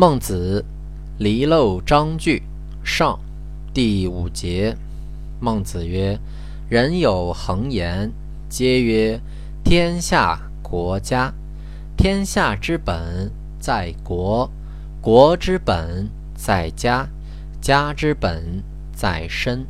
孟子，离娄章句上，第五节。孟子曰：“人有恒言，皆曰：天下国家。天下之本在国，国之本在家，家之本在身。”